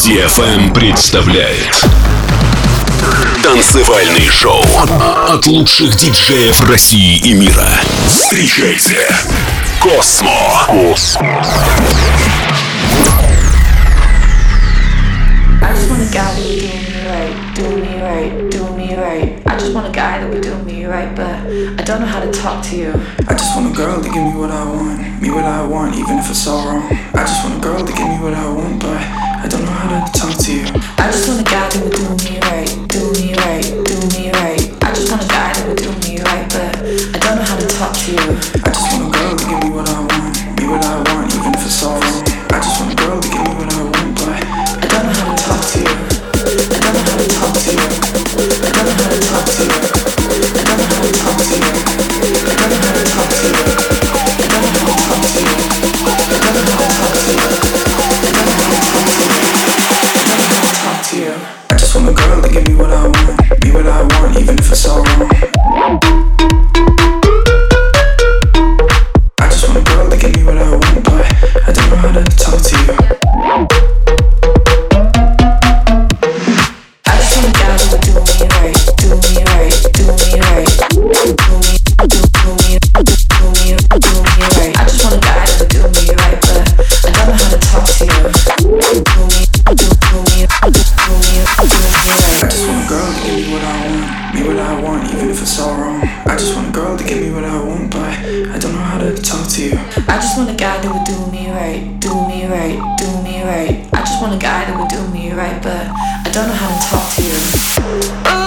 DFM представляет Танцевальный шоу от лучших диджеев России и мира. Встречайте Космо. Космо. I just want a guy that would do me right, do me right, do me right. I just want a guy that would do me right, but I don't know how to talk to you. I just want a girl to give me what I want, me what I want, even if it's all wrong. I just want a girl to give me what I want, but I don't know how to talk to you. I just want a guy that would do me right, do me right, do me right. I just want a guy that would do me right, but I don't know how to talk to you. I just want a girl to give me what I want, me what I want, even if it's all wrong. I just want a girl to give me what I want, but I don't know how to talk to you. I don't know how to talk to you. I don't know how to talk to you. I don't know how to talk to you. Give me what I want, me what I want, even if it's all wrong. You.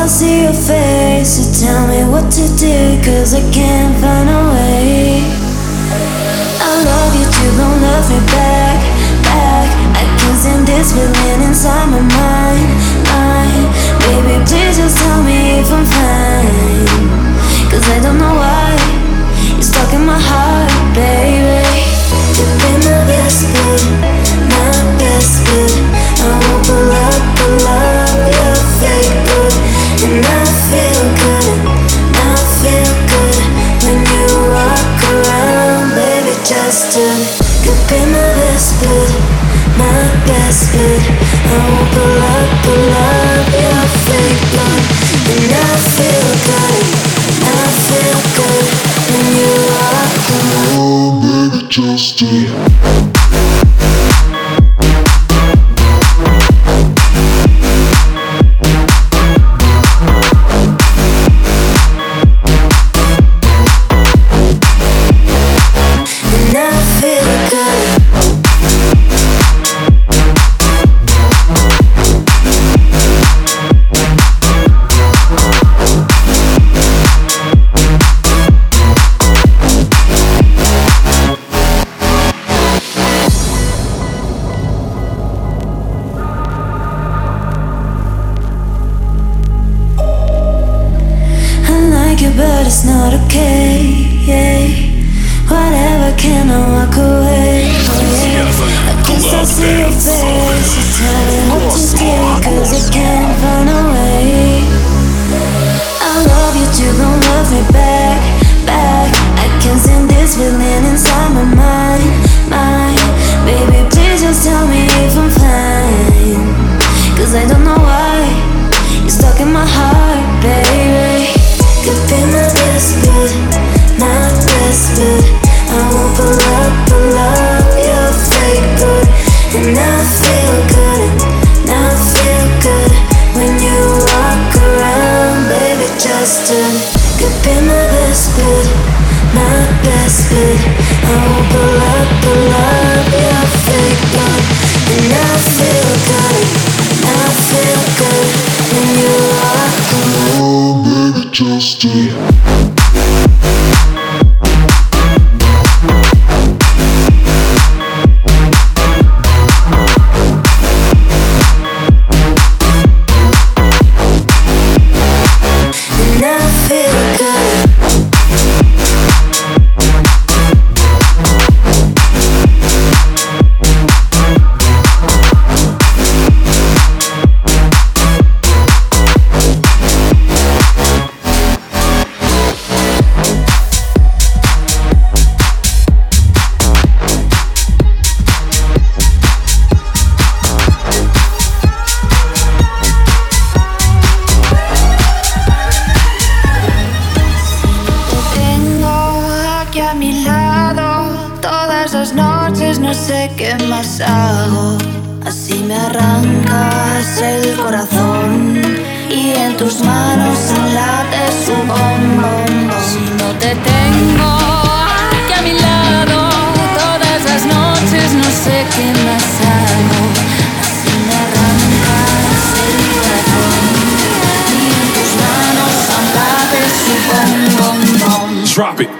I see your face You tell me what to do Cause I can't find a way. I love you till don't love me back, back. I can't stand this feeling inside my mind, mind. Baby please just tell me if I'm fine. me back, back. I can send this feeling inside my mind, mind. Baby, please just tell me if I'm fine. Cause I don't know why you're stuck in my heart, baby. Could be my best, good. just a drop it.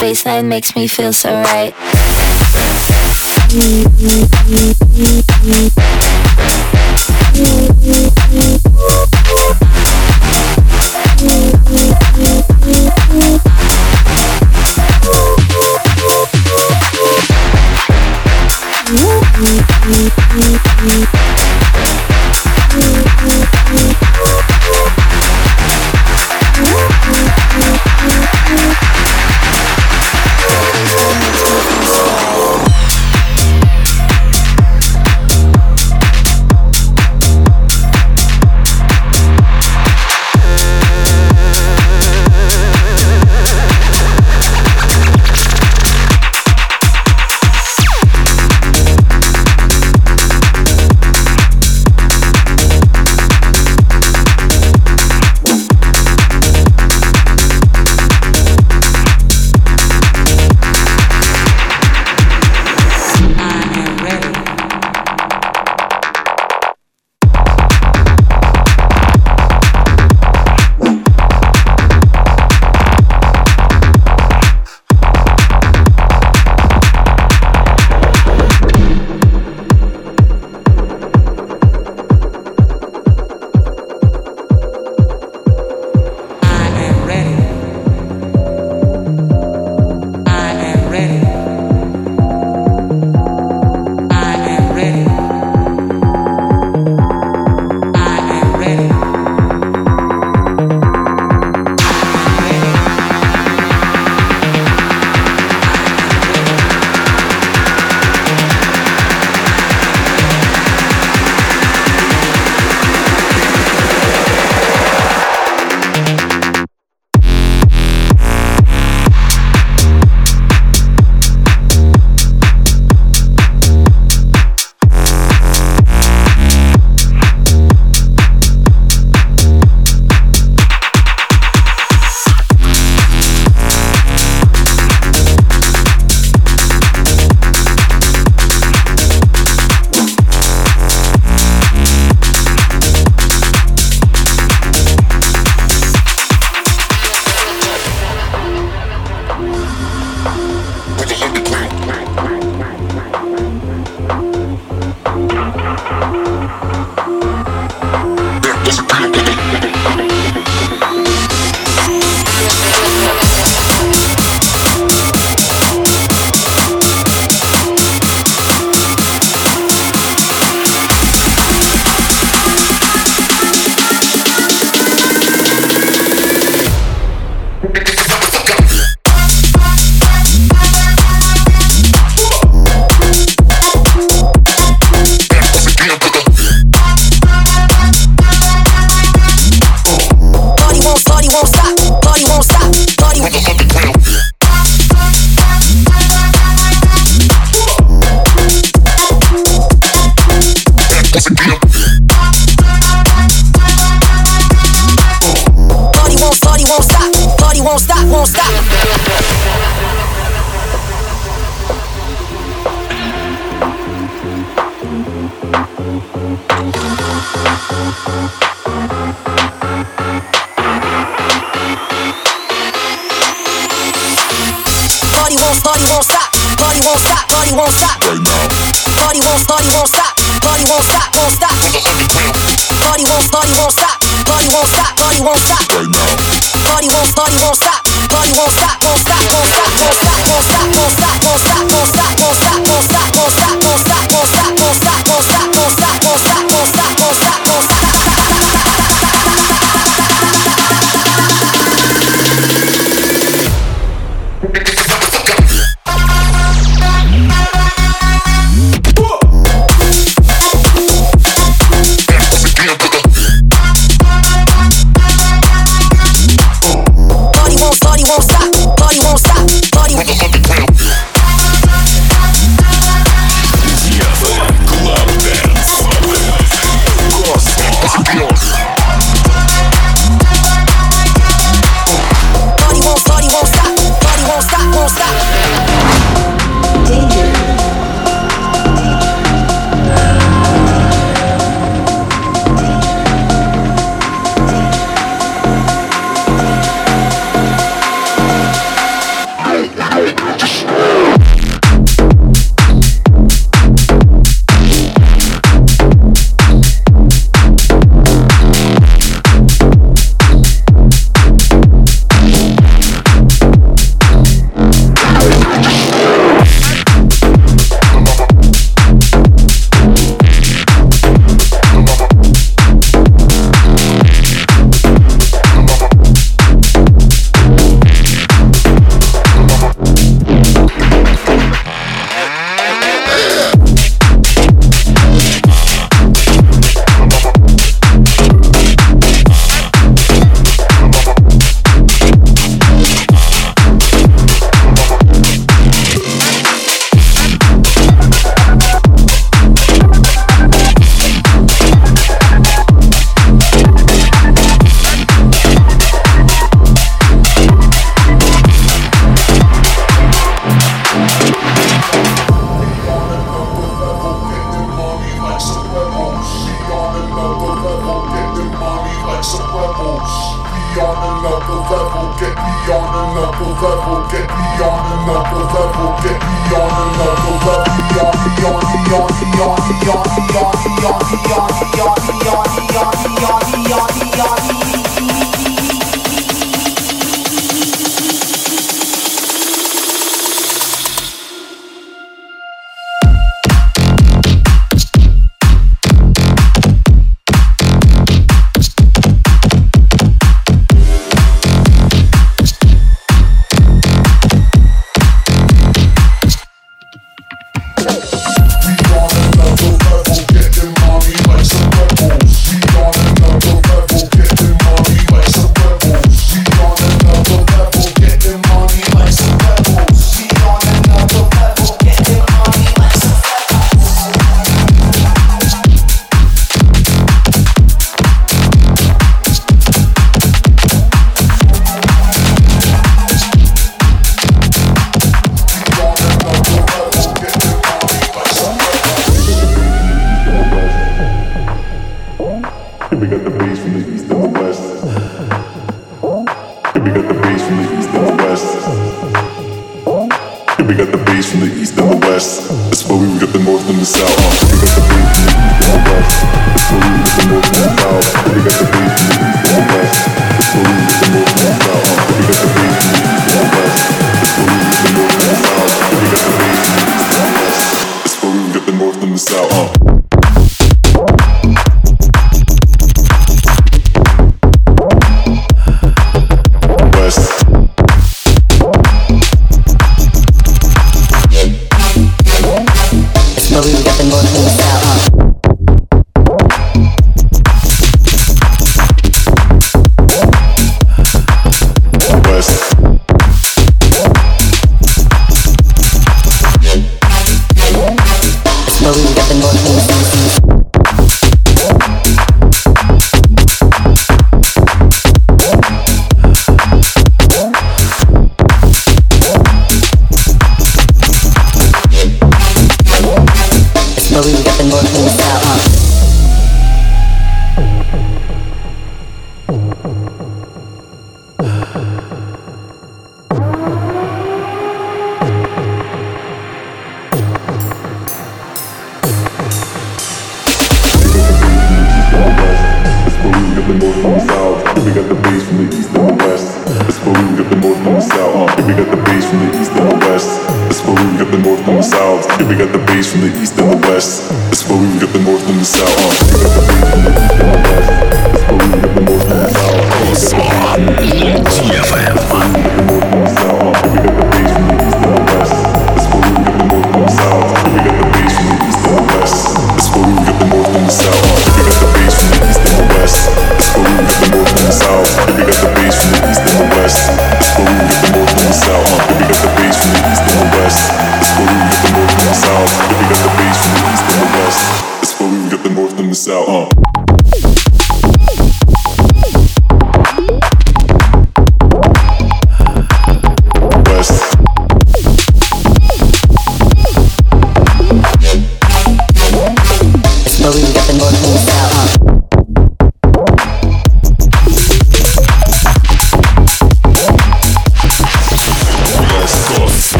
baseline makes me feel so right. Thank you. Party won't, party won't stop. Party won't stop. Party won't stop. Right now. Party won't, party won't stop. Party won't stop. Won't stop. Won't stop. Won't stop. Won't stop. Won't stop. Won't stop. Won't stop. Won't stop. Won't stop. Won't stop. Won't stop. Won't stop. off, because the beat is off.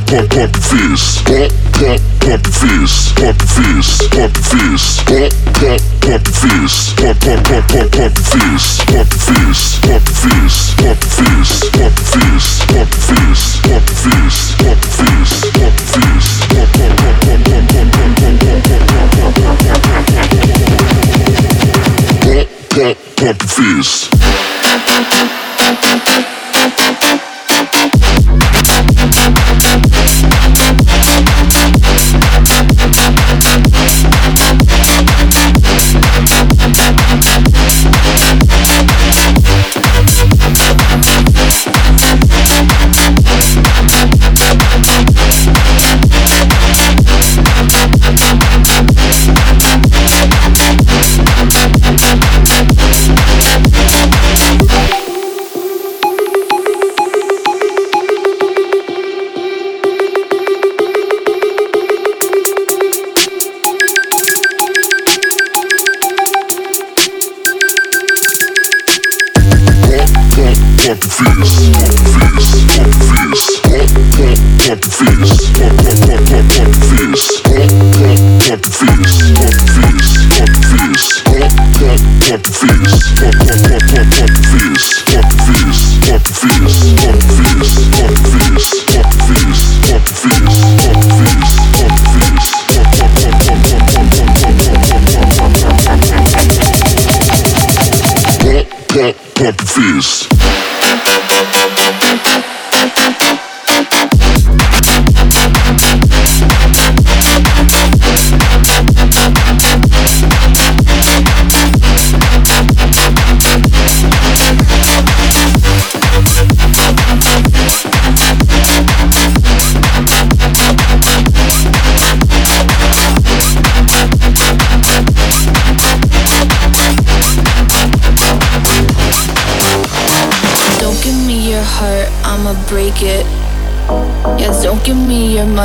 pop, pop, pop.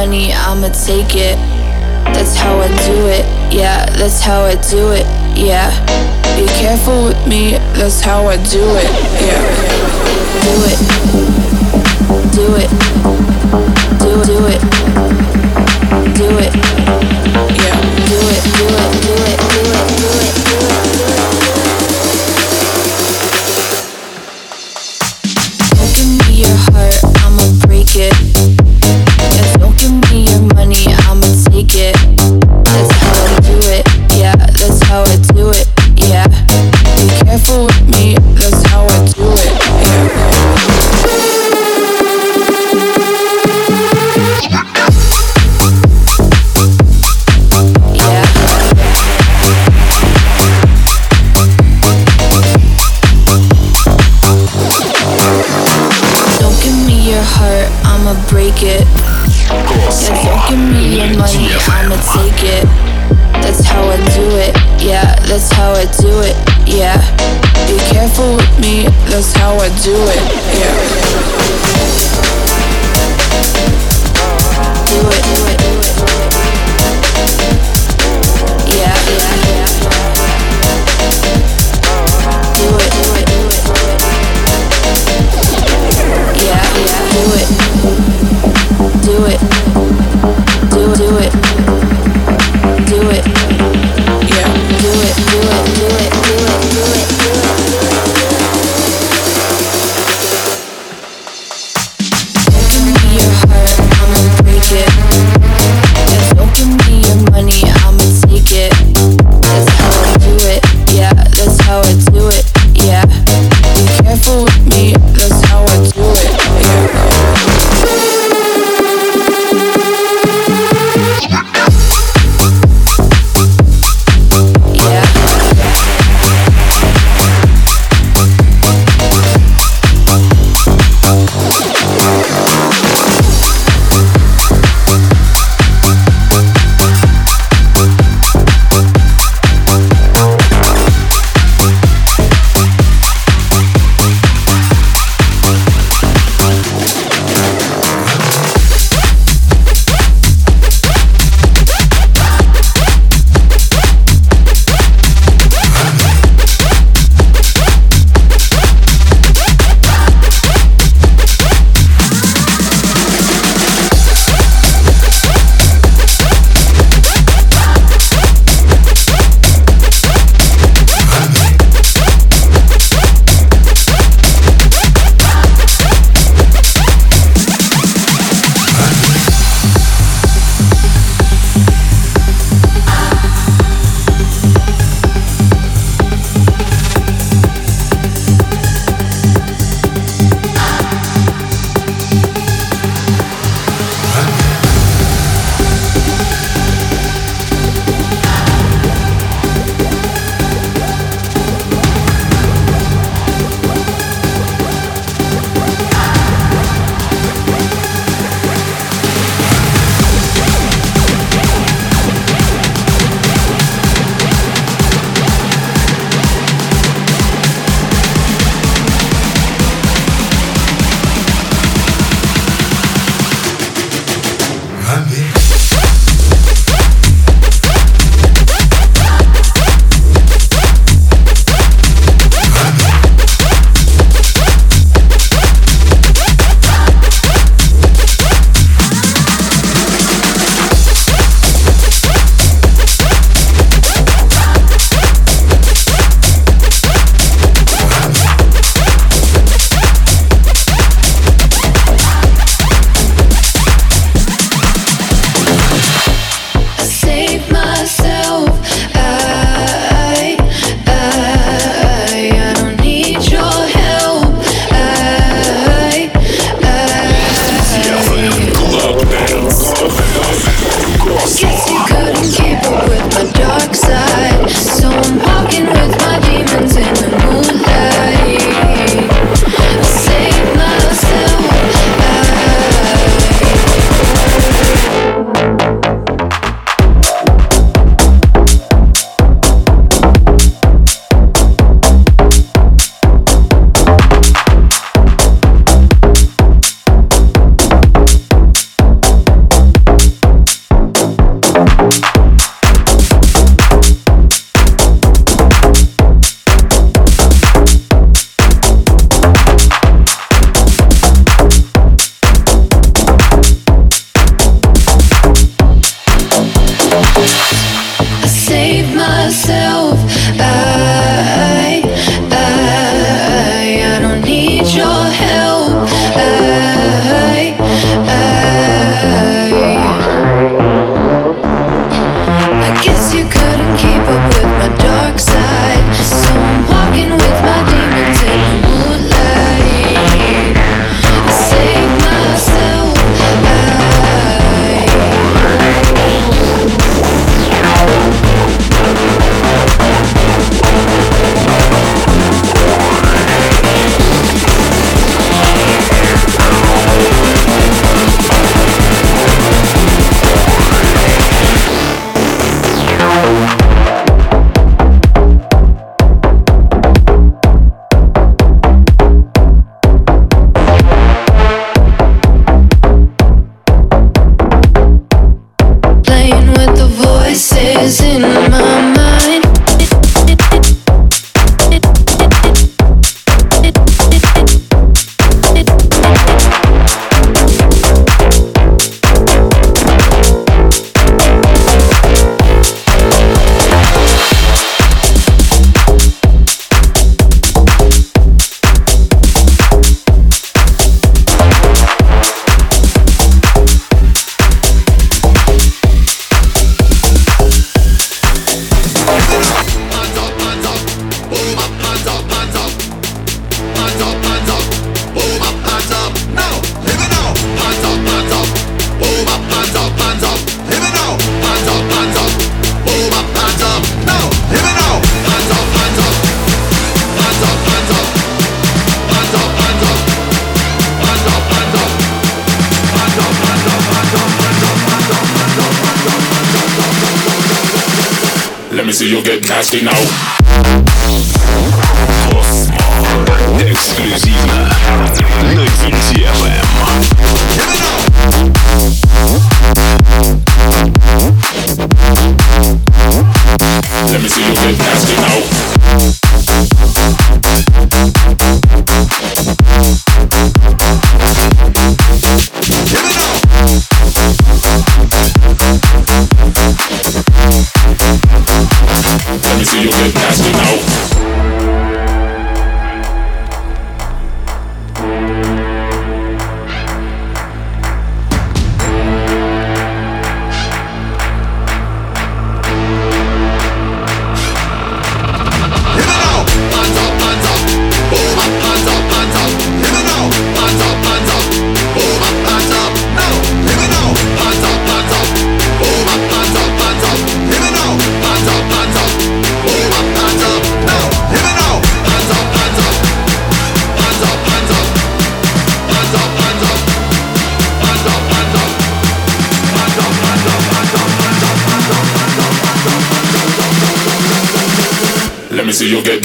money, I'ma take it. That's how I do it, yeah, that's how I do it, yeah. Be careful with me, that's how I do it, yeah. Do it, do it, do it, do it, do it.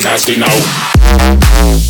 Nasty now.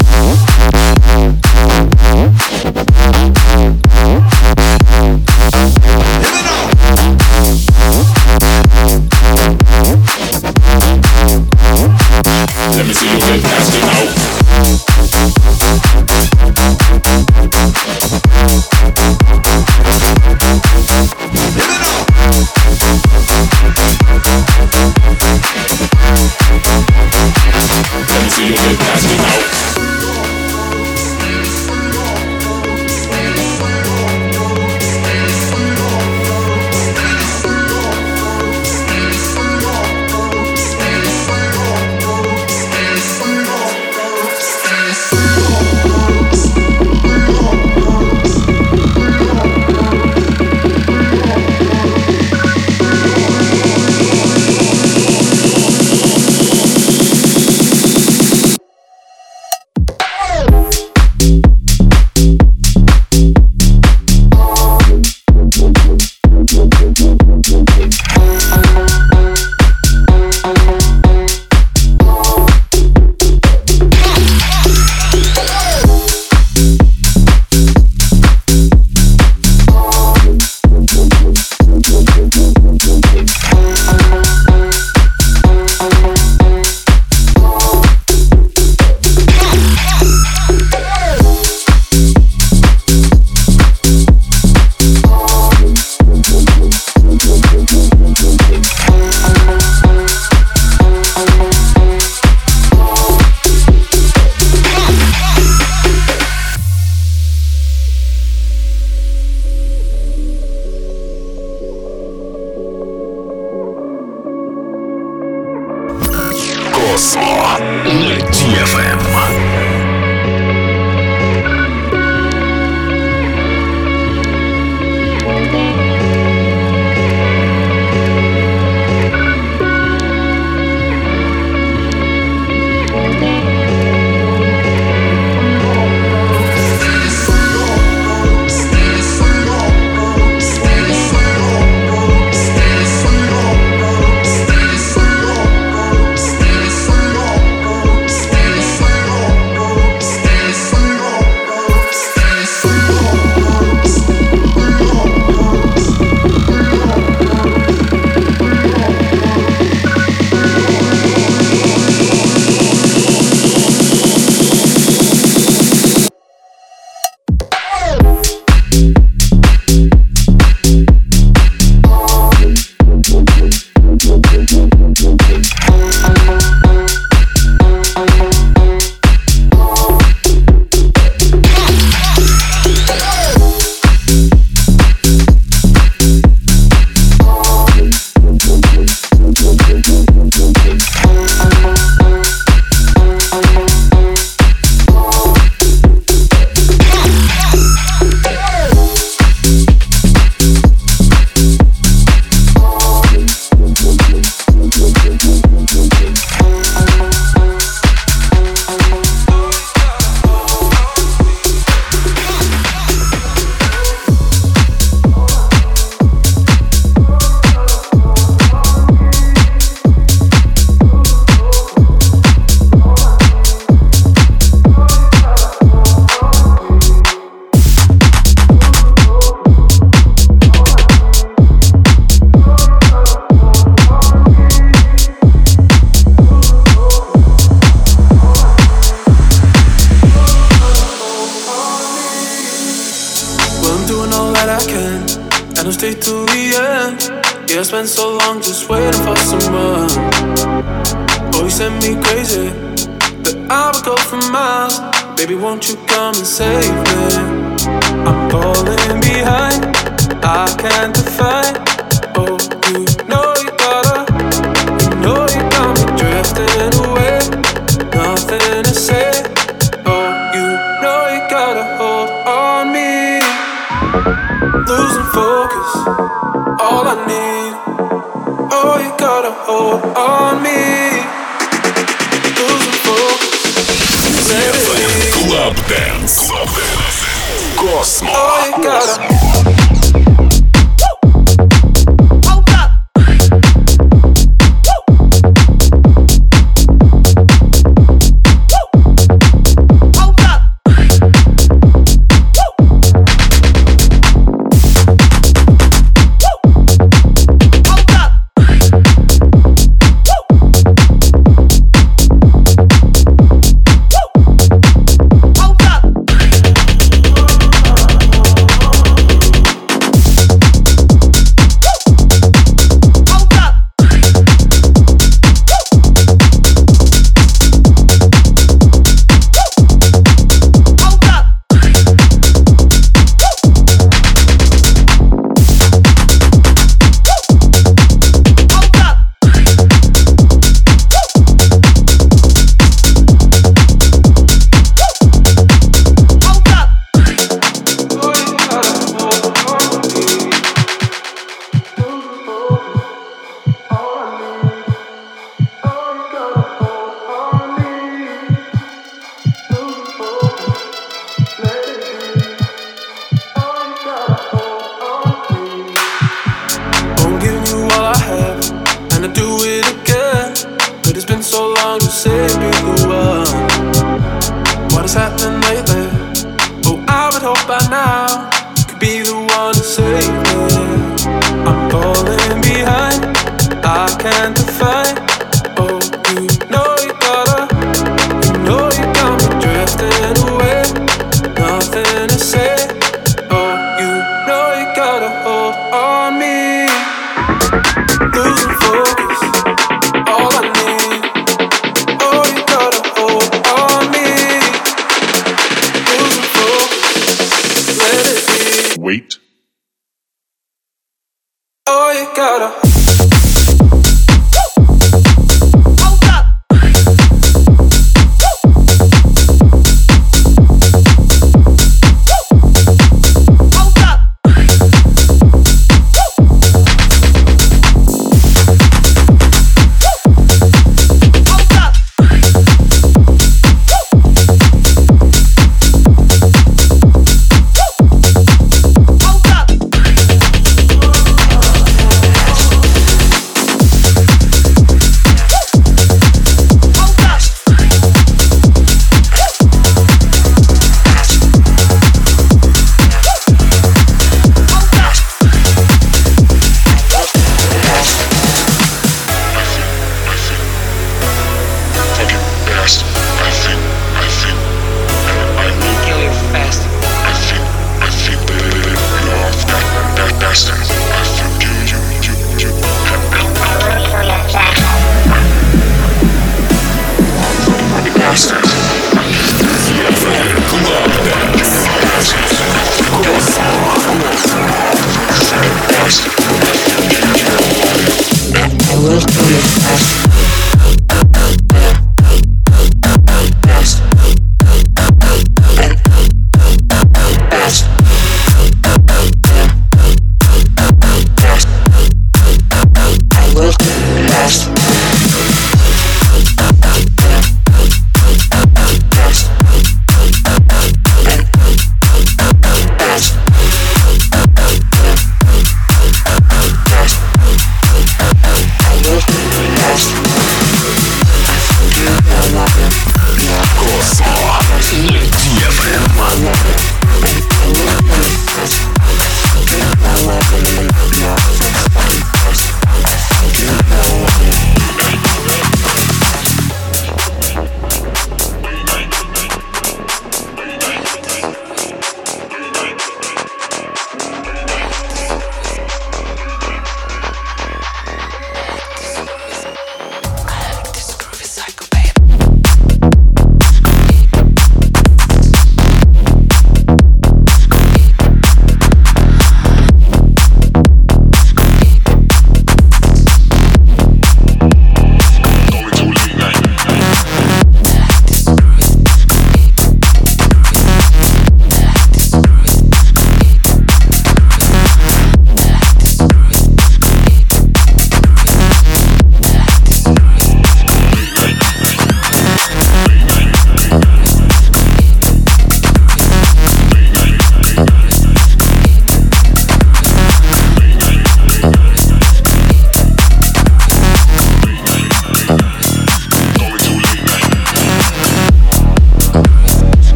Let it be. Wait. Oh, you gotta.